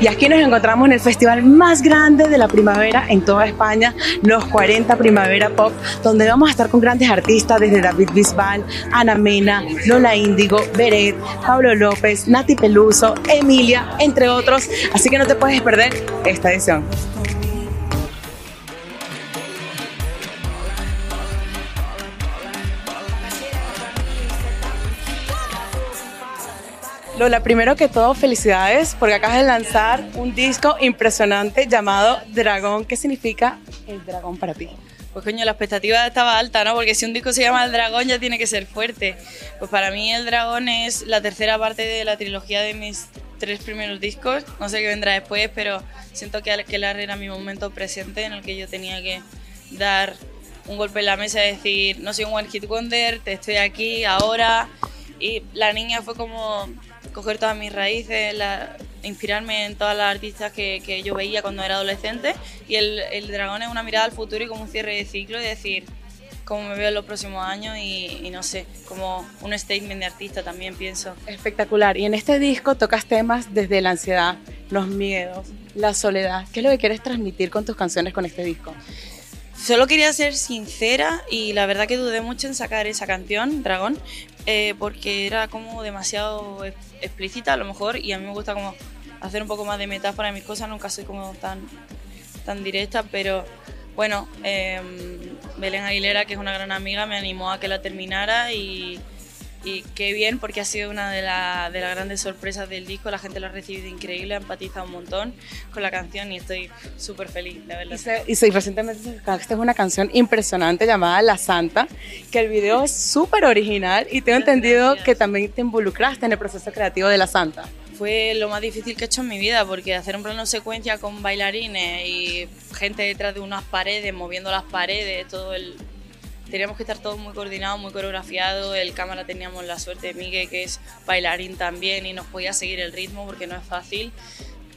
Y aquí nos encontramos en el festival más grande de la primavera en toda España, los 40 Primavera Pop, donde vamos a estar con grandes artistas desde David Bisbal, Ana Mena, Lola Índigo, Beret, Pablo López, Nati Peluso, Emilia, entre otros. Así que no te puedes perder esta edición. Lola, primero que todo, felicidades porque acabas de lanzar un disco impresionante llamado Dragón. ¿Qué significa el dragón para ti? Pues coño, la expectativa estaba alta, ¿no? Porque si un disco se llama El Dragón ya tiene que ser fuerte. Pues para mí El Dragón es la tercera parte de la trilogía de mis tres primeros discos. No sé qué vendrá después, pero siento que Aquelarre era mi momento presente en el que yo tenía que dar un golpe en la mesa y decir, no soy un One Hit Wonder, te estoy aquí, ahora. Y la niña fue como coger todas mis raíces, inspirarme en todas las artistas que, yo veía cuando era adolescente. Y el, el, dragón es una mirada al futuro y como un cierre de ciclo y decir cómo me veo en los próximos años y, y, no sé, como un statement de artista también pienso. Espectacular. Y en este disco tocas temas desde la ansiedad, los miedos, la soledad. ¿Qué es lo que quieres transmitir con tus canciones con este disco? Solo quería ser sincera y la verdad que dudé mucho en sacar esa canción, Dragón, eh, porque era como demasiado explícita a lo mejor y a mí me gusta como hacer un poco más de metáfora en mis cosas, nunca soy como tan, tan directa, pero bueno, eh, Belén Aguilera, que es una gran amiga, me animó a que la terminara y y qué bien porque ha sido una de, las grandes sorpresas del disco, la gente lo ha recibido increíble, ha empatizado un montón con la canción y estoy súper feliz, la verdad. Y, sí, recientemente es una canción impresionante llamada La Santa, que el video es súper original y tengo entendido que también te involucraste en el proceso creativo de La Santa. Fue lo más difícil que he hecho en mi vida, porque hacer un plano secuencia con bailarines y gente detrás de unas paredes, moviendo las paredes, todo el, teníamos que estar todos muy coordinados, muy coreografiados. El cámara teníamos la suerte de Miguel, que es bailarín también, y nos podía seguir el ritmo porque no es fácil.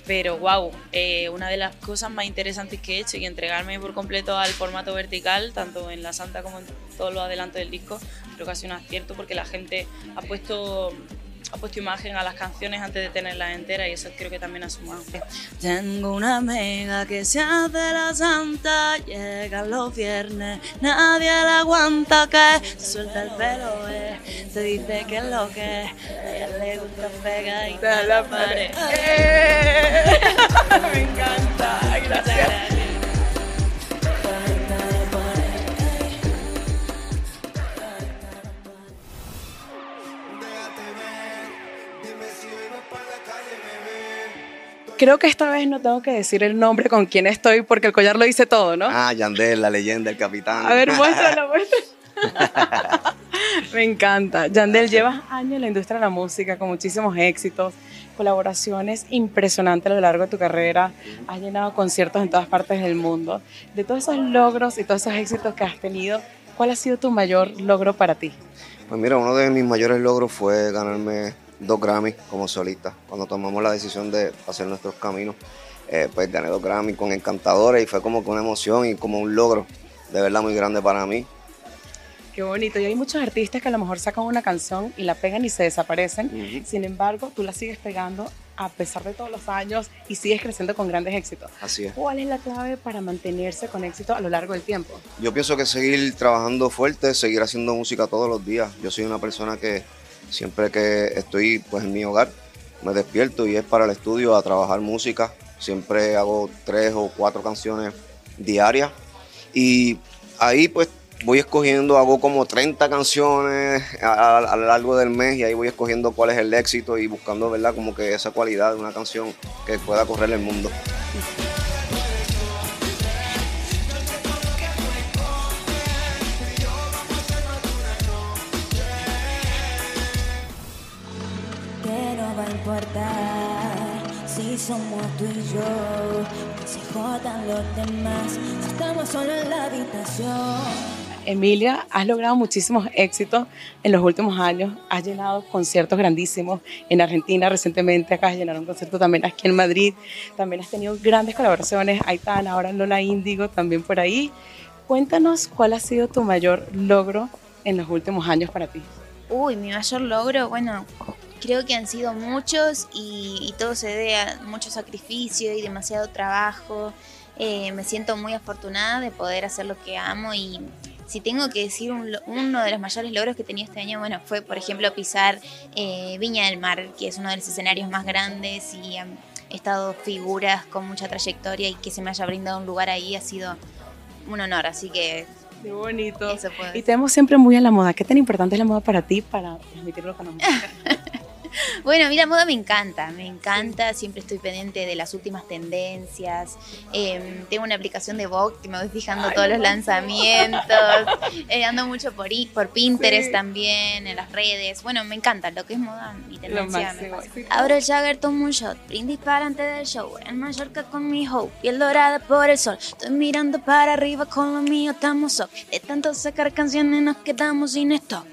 Pero wow, eh, una de las cosas más interesantes que he hecho y entregarme por completo al formato vertical, tanto en La Santa como en todos los adelantos del disco, creo que ha sido un acierto porque la gente ha puesto ha puesto imagen a las canciones antes de tenerlas enteras y eso creo que también ha sumado. Tengo una amiga que se hace la santa, llega los viernes, nadie la aguanta que se suelta el pelo, eh. te dice que es lo que a ella le gusta pegadita a la pared. Eh. Me encanta, gracias. Creo que esta vez no tengo que decir el nombre con quién estoy porque el collar lo dice todo, ¿no? Ah, Yandel, la leyenda, el capitán. A ver, muéstralo, muéstralo. Me encanta. Yandel, llevas años en la industria de la música con muchísimos éxitos, colaboraciones impresionantes a lo largo de tu carrera. Has llenado conciertos en todas partes del mundo. De todos esos logros y todos esos éxitos que has tenido, ¿cuál ha sido tu mayor logro para ti? Pues mira, uno de mis mayores logros fue ganarme dos Grammy como solista. Cuando tomamos la decisión de hacer nuestros caminos, eh, pues gané dos Grammy con Encantadores y fue como que una emoción y como un logro de verdad muy grande para mí. Qué bonito. Y hay muchos artistas que a lo mejor sacan una canción y la pegan y se desaparecen. Sin embargo, tú la sigues pegando a pesar de todos los años y sigues creciendo con grandes éxitos. Así es. ¿Cuál es la clave para mantenerse con éxito a lo largo del tiempo? Yo pienso que seguir trabajando fuerte, seguir haciendo música todos los días. Yo soy una persona que Siempre que estoy pues, en mi hogar, me despierto y es para el estudio a trabajar música. Siempre hago tres o cuatro canciones diarias. Y ahí pues voy escogiendo, hago como 30 canciones a, lo largo del mes y ahí voy escogiendo cuál es el éxito y buscando, ¿verdad? Como que esa cualidad de una canción que pueda correr el mundo. Somos tú y yo, que se jodan los demás, si estamos solo en la habitación. Emilia, has logrado muchísimos éxitos en los últimos años. Has llenado conciertos grandísimos en Argentina recientemente. Acá has llenado un concierto también aquí en Madrid. También has tenido grandes colaboraciones. están ahora en Lola Índigo, también por ahí. Cuéntanos cuál ha sido tu mayor logro en los últimos años para ti. Uy, mi mayor logro, bueno, creo que han sido muchos y, todo se debe a mucho sacrificio y demasiado trabajo. Eh, me siento muy afortunada de poder hacer lo que amo y si tengo que decir uno de los mayores logros que he tenido este año, bueno, fue por ejemplo pisar eh, Viña del Mar, que es uno de los escenarios más grandes y han estado figuras con mucha trayectoria y que se me haya brindado un lugar ahí ha sido un honor, así que Qué bonito. y tenemos siempre muy en la moda. ¿Qué tan importante es la moda para ti para transmitirlo con la música? Bueno, a mí la moda me encanta, me encanta, siempre estoy pendiente de las últimas tendencias. Em, tengo una aplicación de Vogue que me voy fijando todos los lanzamientos. Eh, ando mucho por, por Pinterest también, en las redes. Bueno, me encanta lo que es moda y tendencia. El Jagger, tomo un shot, brindis para antes del show. En Mallorca con mi hope, piel dorada por el sol. Estoy mirando para arriba con lo mío, estamos up. De tanto sacar canciones nos quedamos sin stock.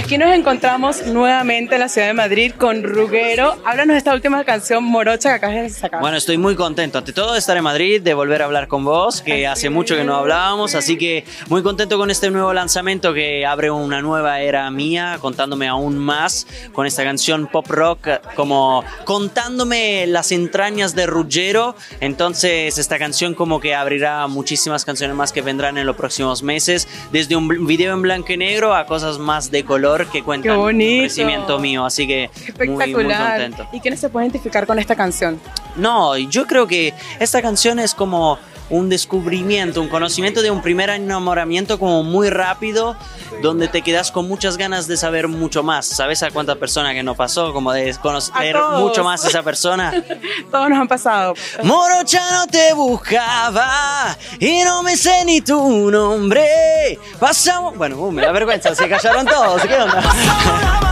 Aquí nos encontramos nuevamente en la ciudad de Madrid con Ruguero. Háblanos de esta última canción morocha que acabas de sacar. Bueno, estoy muy contento. Ante todo de estar en Madrid, de volver a hablar con vos, que hace mucho que no hablábamos. Así que muy contento con este nuevo lanzamiento que abre una nueva era mía, contándome aún más con esta canción pop rock, como contándome las entrañas de Ruggero. Entonces, esta canción como que abrirá muchísimas canciones más que vendrán en los próximos meses, desde un video en blanco y negro a cosas más de color que cuenta el crecimiento mío, así que Espectacular. Muy, muy contento. ¿Y quiénes se puede identificar con esta canción? No, yo creo que esta canción es como un descubrimiento, un conocimiento de un primer enamoramiento como muy rápido, donde te quedas con muchas ganas de saber mucho más. ¿Sabes a cuánta persona que no pasó? Como de conocer mucho más a esa persona. Todos nos han pasado. Morocha no te buscaba y no me sé ni tu nombre. Pasamos. Bueno, uh, me da vergüenza, se callaron todos. ¿Qué onda?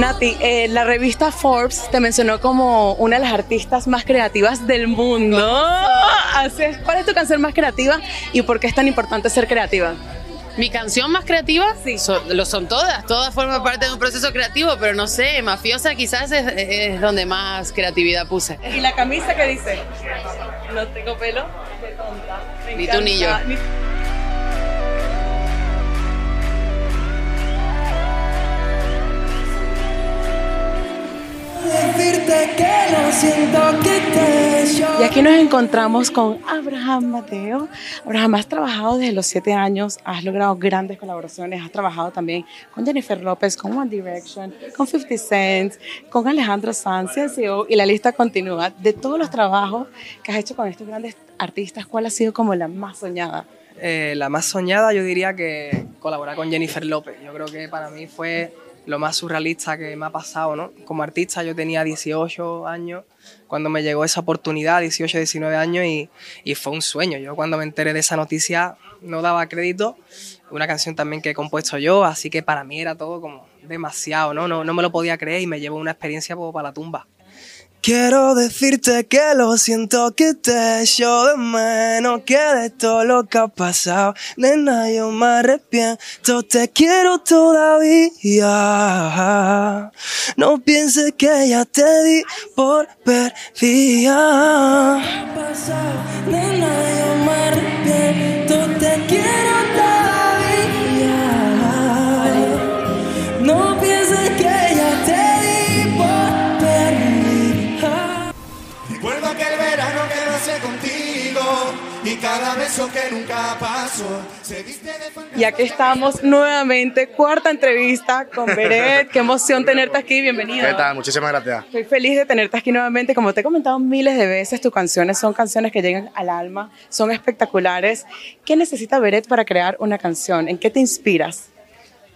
Nati, eh, la revista Forbes te mencionó como una de las artistas más creativas del mundo. Así ¿Cuál es tu canción más creativa y por qué es tan importante ser creativa? Mi canción más creativa, sí. lo son todas, todas forman parte de un proceso creativo, pero no sé, mafiosa quizás es, donde más creatividad puse. ¿Y la camisa que dice? No tengo pelo de tonta. ni tú ni yo. Y aquí nos encontramos con Abraham Mateo. Abraham, has trabajado desde los siete años, has logrado grandes colaboraciones, has trabajado también con Jennifer López, con One Direction, con 50 Cent, con Alejandro Sanz, y la lista continúa. De todos los trabajos que has hecho con estos grandes artistas, ¿cuál ha sido como la más soñada? Eh, la más soñada yo diría que colaborar con Jennifer López. Yo creo que para mí fue lo más surrealista que me ha pasado, ¿no? Como artista yo tenía 18 años cuando me llegó esa oportunidad, 18, 19 años, y, y, fue un sueño. Yo cuando me enteré de esa noticia no daba crédito. Una canción también que he compuesto yo, así que para mí era todo como demasiado, ¿no? No, no me lo podía creer y me llevó una experiencia para la tumba. Quiero decirte que lo siento que te echo de menos Que de todo lo que ha pasado Nena yo me arrepiento Te quiero todavía. No pienses que ya te di por perdida. Nena yo me arrepiento Te quiero cada beso que nunca pasó. y aquí estamos nuevamente, cuarta entrevista con Beret. Qué emoción tenerte aquí, bienvenido. ¿Qué tal? Muchísimas gracias. Estoy feliz de tenerte aquí nuevamente. Como te he comentado miles de veces, tus canciones son canciones que llegan al alma, son espectaculares. ¿Qué necesita Beret para crear una canción? ¿En qué te inspiras?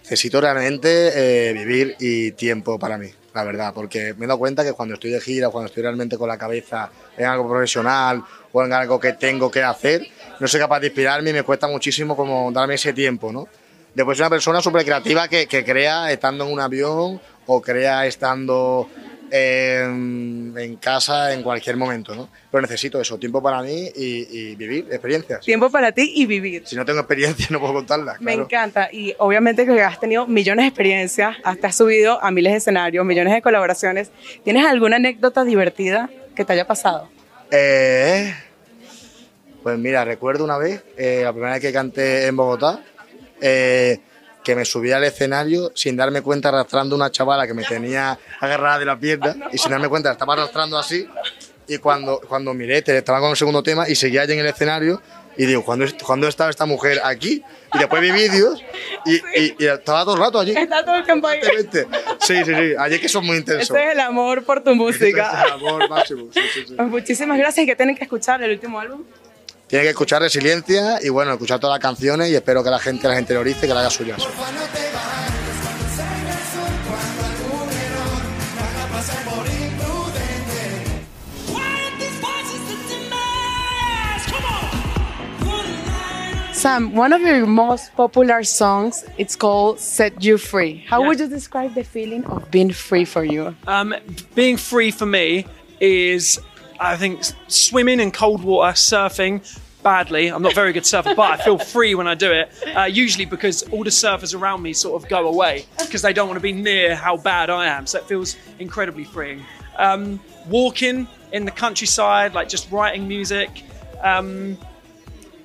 Necesito realmente eh, vivir y tiempo para mí la verdad, porque me he dado cuenta que cuando estoy de gira, cuando estoy realmente con la cabeza en algo profesional o en algo que tengo que hacer, no soy capaz de inspirarme y me cuesta muchísimo como darme ese tiempo, ¿no? Después una persona súper creativa que, que, crea estando en un avión o crea estando en casa en cualquier momento, ¿no? Pero necesito eso, tiempo para mí y, vivir experiencias. Tiempo para ti y vivir. Si no tengo experiencia no puedo contarla. Me encanta y obviamente que has tenido millones de experiencias, hasta has subido a miles de escenarios, millones de colaboraciones. ¿Tienes alguna anécdota divertida que te haya pasado? Eh, pues mira, recuerdo una vez, eh, la primera vez que canté en Bogotá, eh, que me subí al escenario sin darme cuenta arrastrando una chavala que me tenía agarrada de la pierna y sin darme cuenta estaba arrastrando así y cuando, cuando miré estaba con el segundo tema y seguía allí en el escenario y digo, ¿cuándo, ¿cuándo estaba esta mujer aquí? Y después vi vídeos y, y, estaba todo el rato allí. Está todo el campo ahí. Sí, sí, sí. Allí que son muy intensos. Ese es el amor por tu música. Ese es el amor máximo. Sí, sí, sí. Pues muchísimas gracias. que tienen que escuchar el último álbum? Tienen que escuchar Resiliencia y bueno, escuchar todas las canciones y espero que la gente las interiorice y que las haga suyas. Sam, one of your most popular songs, it's called Set You Free. How yeah. would you describe the feeling of being free for you? Um, being free for me is, I think, swimming in cold water, surfing, badly. I'm not very good surfer, but I feel free when I do it. Uh, usually because all the surfers around me sort of go away because they don't want to be near how bad I am. So it feels incredibly freeing. Um, walking in the countryside, like just writing music. Um,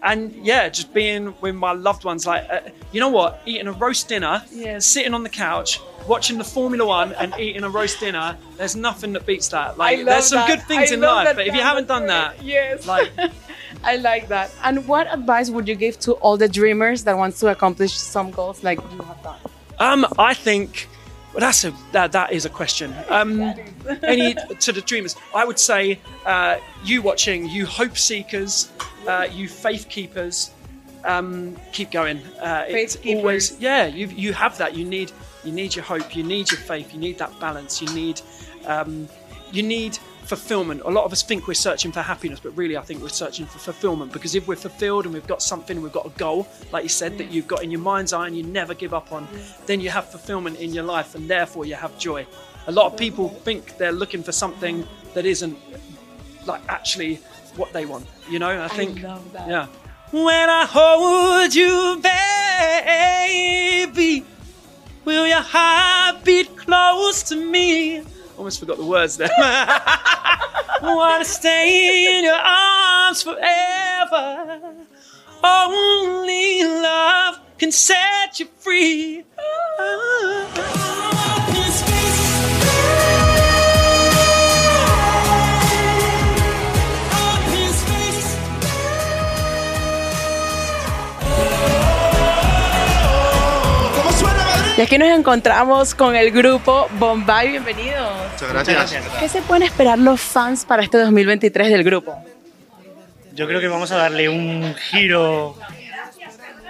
and yeah, just being with my loved ones. Like, uh, you know what? Eating a roast dinner, sitting on the couch, watching the Formula One, and eating a roast dinner. There's nothing that beats that. Like, there's some that. good things I in life, but if you haven't done that, yes, like. I like that. And what advice would you give to all the dreamers that wants to accomplish some goals like you have done? Um, I think well, that's a that, that is a question. Um, any to the dreamers, I would say uh, you watching, you hope seekers, uh, you faith keepers, um, keep going. Uh, faith it's always yeah. You you have that. You need you need your hope. You need your faith. You need that balance. You need um, you need fulfillment. A lot of us think we're searching for happiness, but really, I think we're searching for fulfillment because if we're fulfilled and we've got something, we've got a goal, like you said, that you've got in your mind's eye and you never give up on, then you have fulfillment in your life and therefore you have joy. A lot of people think they're looking for something that isn't like actually what they want, you know? I think, I yeah. When I hold you, baby, will your heart beat close to me? Almost forgot the words there. Wanna stay in your arms forever. Only love can set you free. Y aquí nos encontramos con el grupo Bombay. Bienvenidos. Muchas gracias. ¿Qué se pueden esperar los fans para este 2023 del grupo? Yo creo que vamos a darle un giro.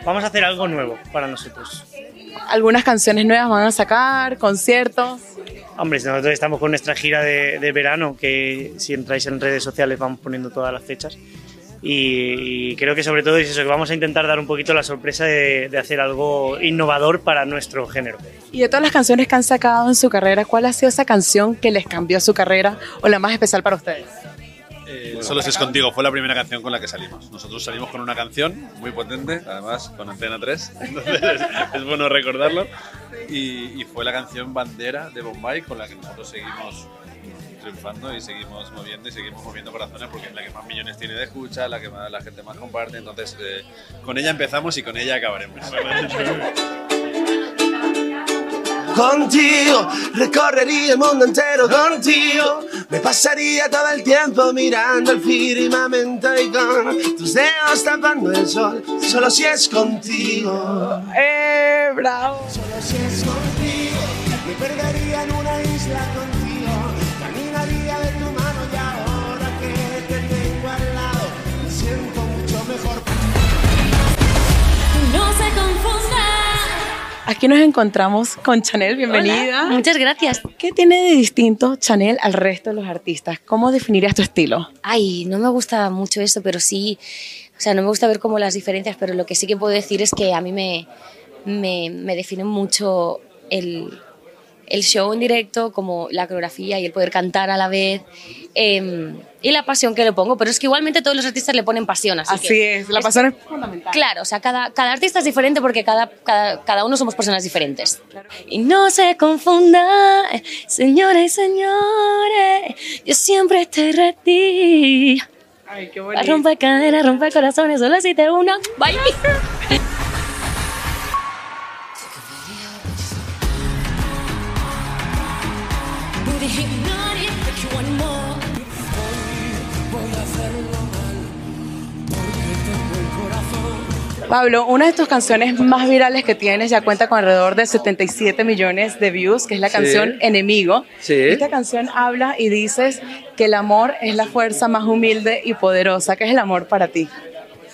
Vamos a hacer algo nuevo para nosotros. ¿Algunas canciones nuevas van a sacar? ¿Conciertos? Hombre, nosotros estamos con nuestra gira de, de verano, que si entráis en redes sociales vamos poniendo todas las fechas y, creo que sobre todo es eso, que vamos a intentar dar un poquito la sorpresa de, hacer algo innovador para nuestro género. Y de todas las canciones que han sacado en su carrera, ¿cuál ha sido esa canción que les cambió su carrera o la más especial para ustedes? Eh, Solo si es contigo, fue la primera canción con la que salimos. Nosotros salimos con una canción muy potente, además con Antena 3, entonces es, bueno recordarlo. Y, y, fue la canción bandera de Bombay con la que nosotros seguimos triunfando y seguimos moviendo y seguimos moviendo corazones porque es la que más millones tiene de escucha, la que más, la gente más comparte. Entonces, eh, con ella empezamos y con ella acabaremos. Contigo recorrería el mundo entero contigo. Me pasaría todo el tiempo mirando el firmamento y con tus dedos tapando el sol. Solo si es contigo. ¡Eh, bravo! Solo si es contigo. Me perdería en Aquí nos encontramos con Chanel, bienvenida. muchas gracias. ¿Qué tiene de distinto Chanel al resto de los artistas? ¿Cómo definirías tu estilo? Ay, no me gusta mucho eso, pero sí, o sea, no me gusta ver como las diferencias, pero lo que sí que puedo decir es que a mí me, me, me define mucho el, el show en directo, como la coreografía y el poder cantar a la vez. em, y la pasión que le pongo, pero es que igualmente todos los artistas le ponen pasión. Así, Así que es, la pasión es fundamental. Claro, o sea, cada, cada artista es diferente porque cada, cada, cada uno somos personas diferentes. Y no se confunda, señoras y señores, yo siempre te retí. Ay, qué Rompe caderas, rompe corazones, solo existe uno. Bye. Pablo, una de tus canciones más virales que tienes ya cuenta con alrededor de 77 millones de views, que es la Sí. canción Enemigo. Sí. Esta canción habla y dices que el amor es la fuerza más humilde y poderosa. ¿Qué es el amor para ti?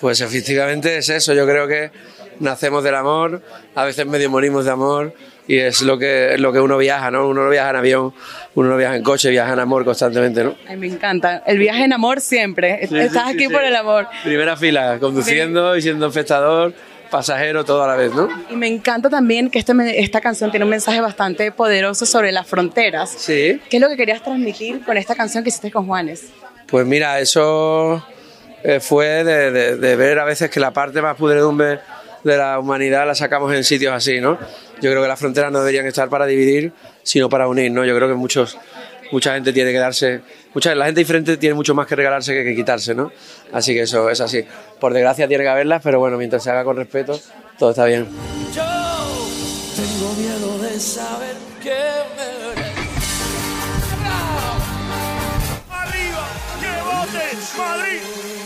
Pues efectivamente es eso, yo creo que nacemos del amor, a veces medio morimos de amor y es lo que, lo que uno viaja, ¿no? Uno no viaja en avión, uno no viaja en coche, viaja en amor constantemente, ¿no? Ay, me encanta. El viaje en amor siempre. Sí, Estás sí, aquí sí. por el amor. Primera fila, conduciendo y siendo espectador, pasajero, todo a la vez, ¿no? Y me encanta también que este, esta canción tiene un mensaje bastante poderoso sobre las fronteras. Sí. ¿Qué es lo que querías transmitir con esta canción que hiciste con Juanes? Pues mira, eso eh, fue de, de- de ver a veces que la parte más pudredumbre de la humanidad la sacamos en sitios así, ¿no? Yo creo que las fronteras no deberían estar para dividir, sino para unir, ¿no? Yo creo que muchos, mucha gente tiene que darse, mucha, la gente diferente tiene mucho más que regalarse que, quitarse, ¿no? Así que eso es así. Por desgracia tiene que haberlas, pero bueno, mientras se haga con respeto, todo está bien. Tengo miedo de saber que me. ¡Arriba! ¡Que vote Madrid!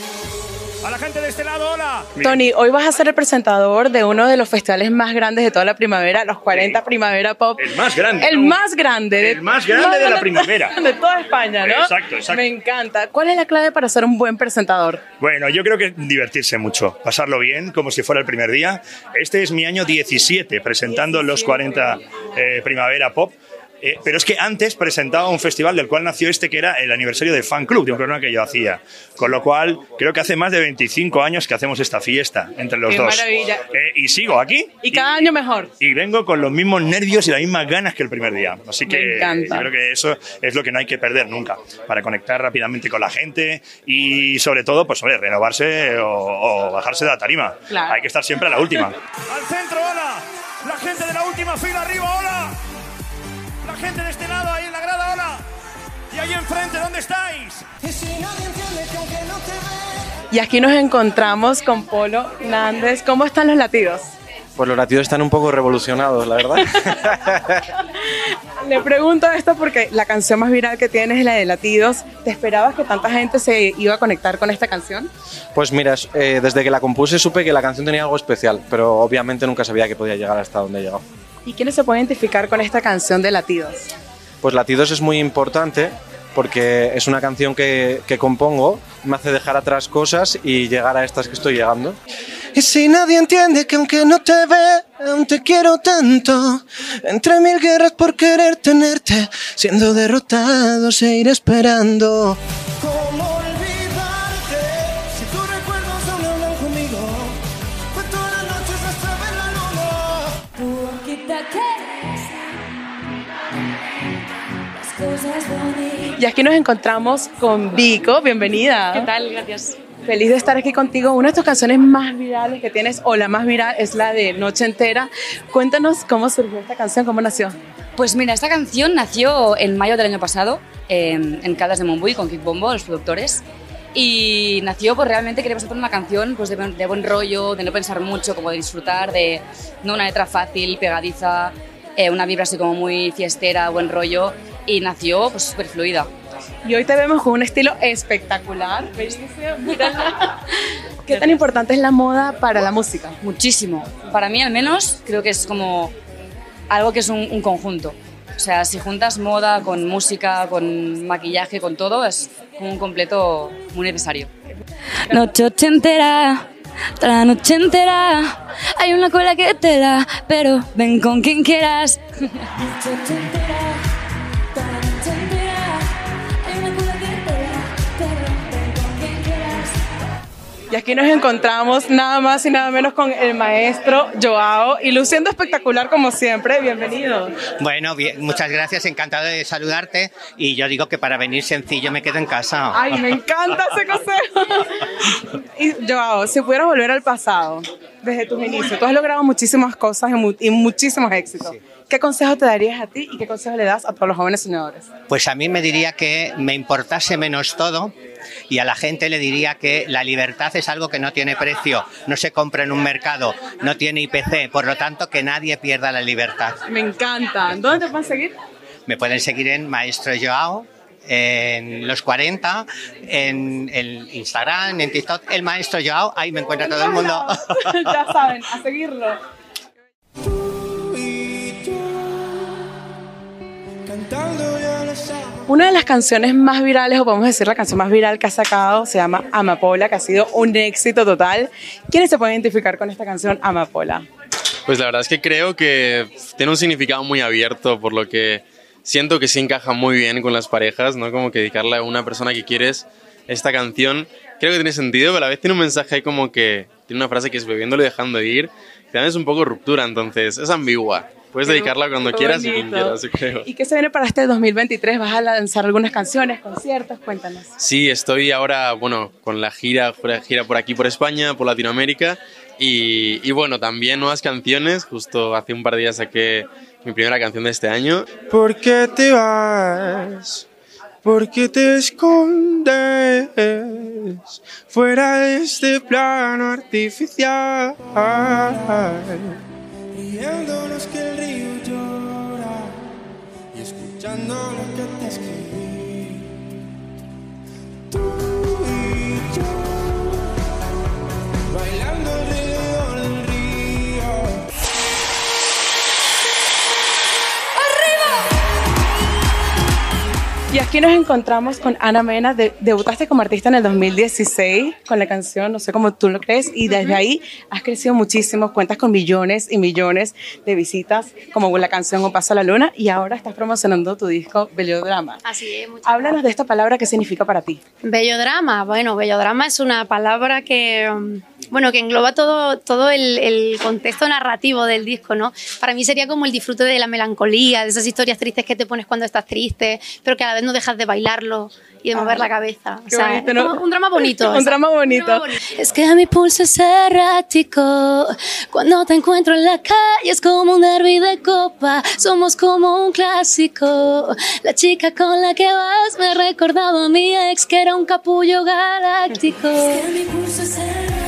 A la gente de este lado, hola. Tony, hoy vas a ser el presentador de uno de los festivales más grandes de toda la primavera, los 40 Primavera Pop. El más grande. El ¿no? más grande. El más grande de la primavera. De toda España, ¿no? Exacto, exacto. Me encanta. ¿Cuál es la clave para ser un buen presentador? Bueno, yo creo que divertirse mucho, pasarlo bien, como si fuera el primer día. Este es mi año 17 presentando los 40 eh, Primavera Pop. Eh, pero es que antes presentaba un festival del cual nació este, que era el aniversario del fan club, de un programa que yo hacía. Con lo cual, creo que hace más de 25 años que hacemos esta fiesta entre los Qué dos. maravilla. Eh, y sigo aquí. Y cada año mejor. Y vengo con los mismos nervios y las mismas ganas que el primer día. Así que Me encanta. yo creo que eso es lo que no hay que perder nunca, para conectar rápidamente con la gente y sobre todo, pues sobre renovarse o, o bajarse de la tarima. Claro. Hay que estar siempre a la última. Al centro, hola. La gente de la última fila arriba, hola. Gente de este lado, ahí en la grada, hola. Y ahí enfrente, ¿dónde estáis? Y aquí nos encontramos con Polo Nández. ¿Cómo están los latidos? Pues los latidos están un poco revolucionados, la verdad. Le pregunto esto porque la canción más viral que tienes es la de Latidos. ¿Te esperabas que tanta gente se iba a conectar con esta canción? Pues mira, eh, desde que la compuse supe que la canción tenía algo especial, pero obviamente nunca sabía que podía llegar hasta donde he llegado. ¿Y quiénes se pueden identificar con esta canción de Latidos? Pues Latidos es muy importante porque es una canción que, que compongo, me hace dejar atrás cosas y llegar a estas que estoy llegando. Y si nadie entiende que aunque no te ve, aún te quiero tanto. Entre mil guerras por querer tenerte, siendo derrotado seguir esperando. Y aquí nos encontramos con Vico. Bienvenida. ¿Qué tal? Gracias. Feliz de estar aquí contigo. Una de tus canciones más virales que tienes, o la más viral, es la de Noche Entera. Cuéntanos cómo surgió esta canción, cómo nació. Pues mira, esta canción nació en mayo del año pasado eh, en Caldas de Montbui con Kick Bombo, los productores. Y nació pues realmente queríamos hacer una canción pues de, buen- de buen rollo, de no pensar mucho, como de disfrutar, de no una letra fácil, pegadiza, eh, una vibra así como muy fiestera, buen rollo. Y nació pues súper fluida. Y hoy te vemos con un estilo espectacular. ¿Qué tan importante es la moda para la música? Muchísimo. Para mí al menos creo que es como algo que es un, un conjunto. O sea, si juntas moda con música, con maquillaje, con todo, es como un completo muy necesario. Noche toda la noche entera. Hay una cola que te da, pero ven con quien quieras. Y aquí nos encontramos nada más y nada menos con el maestro Joao y luciendo espectacular como siempre. Bienvenido. Bueno, bien, muchas gracias, encantado de saludarte. Y yo digo que para venir sencillo me quedo en casa. Ay, me encanta ese consejo. Y Joao, si pudieras volver al pasado, desde tus inicios, tú has logrado muchísimas cosas y, mu- y muchísimos éxitos. ¿Qué consejo te darías a ti y qué consejo le das a todos los jóvenes soñadores? Pues a mí me diría que me importase menos todo y a la gente le diría que la libertad es algo que no tiene precio, no se compra en un mercado, no tiene IPC, por lo tanto que nadie pierda la libertad. Me encanta. ¿Dónde te pueden seguir? Me pueden seguir en Maestro Joao, en los 40, en el Instagram, en TikTok, el Maestro Joao, ahí me encuentra todo el mundo. ya saben, a seguirlo. Una de las canciones más virales, o podemos decir la canción más viral que ha sacado, se llama Amapola, que ha sido un éxito total. ¿Quiénes se pueden identificar con esta canción Amapola? Pues la verdad es que creo que tiene un significado muy abierto, por lo que siento que sí encaja muy bien con las parejas, ¿no? Como que dedicarle a una persona que quieres esta canción, creo que tiene sentido, pero a la vez tiene un mensaje ahí como que tiene una frase que es bebiéndolo y dejando de ir, que también es un poco ruptura, entonces es ambigua. Puedes dedicarla cuando quieras y quien bonito. quieras, yo creo. ¿Y qué se viene para este 2023? ¿Vas a lanzar algunas canciones, conciertos? Cuéntanos. Sí, estoy ahora, bueno, con la gira, gira por aquí, por España, por Latinoamérica. Y, y bueno, también nuevas canciones. Justo hace un par de días saqué mi primera canción de este año. ¿Por qué te vas? ¿Por qué te escondes fuera de este plano artificial? Riéndonos que escuchando lo que te escribí. Aquí nos encontramos con Ana Mena. De- debutaste como artista en el 2016 con la canción No sé cómo tú lo crees y desde ahí has crecido muchísimo. Cuentas con millones y millones de visitas como la canción Un Paso a la Luna y ahora estás promocionando tu disco Bellodrama. Así es, muchas Háblanos de esta palabra, ¿qué significa para ti? Bellodrama, bueno, bellodrama es una palabra que, bueno, que engloba todo, todo el, el contexto narrativo del disco, ¿no? Para mí sería como el disfrute de la melancolía, de esas historias tristes que te pones cuando estás triste, pero que a la vez no dejas de bailarlo y de mover la cabeza. O sea, bonito, es ¿no? como un drama bonito. Un o sea, drama bonito. Es que mi pulso es errático. Cuando te encuentro en la calle es como un derby de copa. Somos como un clásico. La chica con la que vas me recordaba a mi ex que era un capullo galáctico. Es que mi pulso es errático.